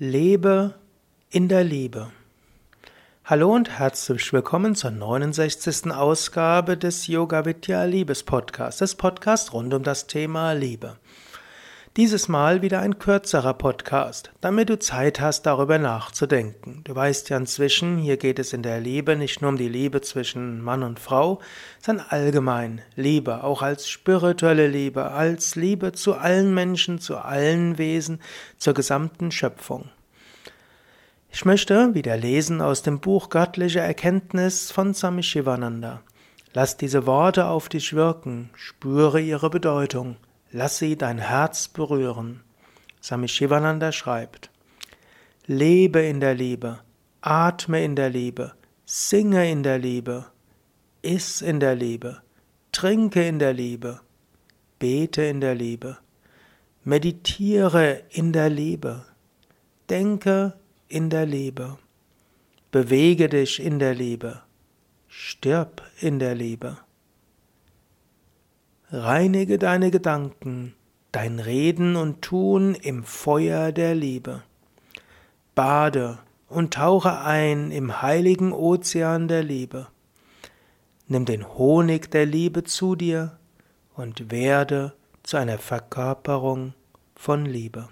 Lebe in der Liebe. Hallo und herzlich willkommen zur 69. Ausgabe des Yoga Vidya Liebes Podcasts, des Podcasts rund um das Thema Liebe. Dieses Mal wieder ein kürzerer Podcast, damit du Zeit hast, darüber nachzudenken. Du weißt ja inzwischen, hier geht es in der Liebe nicht nur um die Liebe zwischen Mann und Frau, sondern allgemein Liebe, auch als spirituelle Liebe, als Liebe zu allen Menschen, zu allen Wesen, zur gesamten Schöpfung. Ich möchte wieder lesen aus dem Buch Göttliche Erkenntnis von Swami Shivananda. Lass diese Worte auf dich wirken, spüre ihre Bedeutung. Lass sie dein Herz berühren. Swami Shivananda schreibt, Lebe in der Liebe, atme in der Liebe, singe in der Liebe, iss in der Liebe, trinke in der Liebe, bete in der Liebe, meditiere in der Liebe, denke in der Liebe, bewege dich in der Liebe, stirb in der Liebe. Reinige deine Gedanken, dein Reden und Tun im Feuer der Liebe. Bade und tauche ein im heiligen Ozean der Liebe. Nimm den Honig der Liebe zu dir und werde zu einer Verkörperung von Liebe.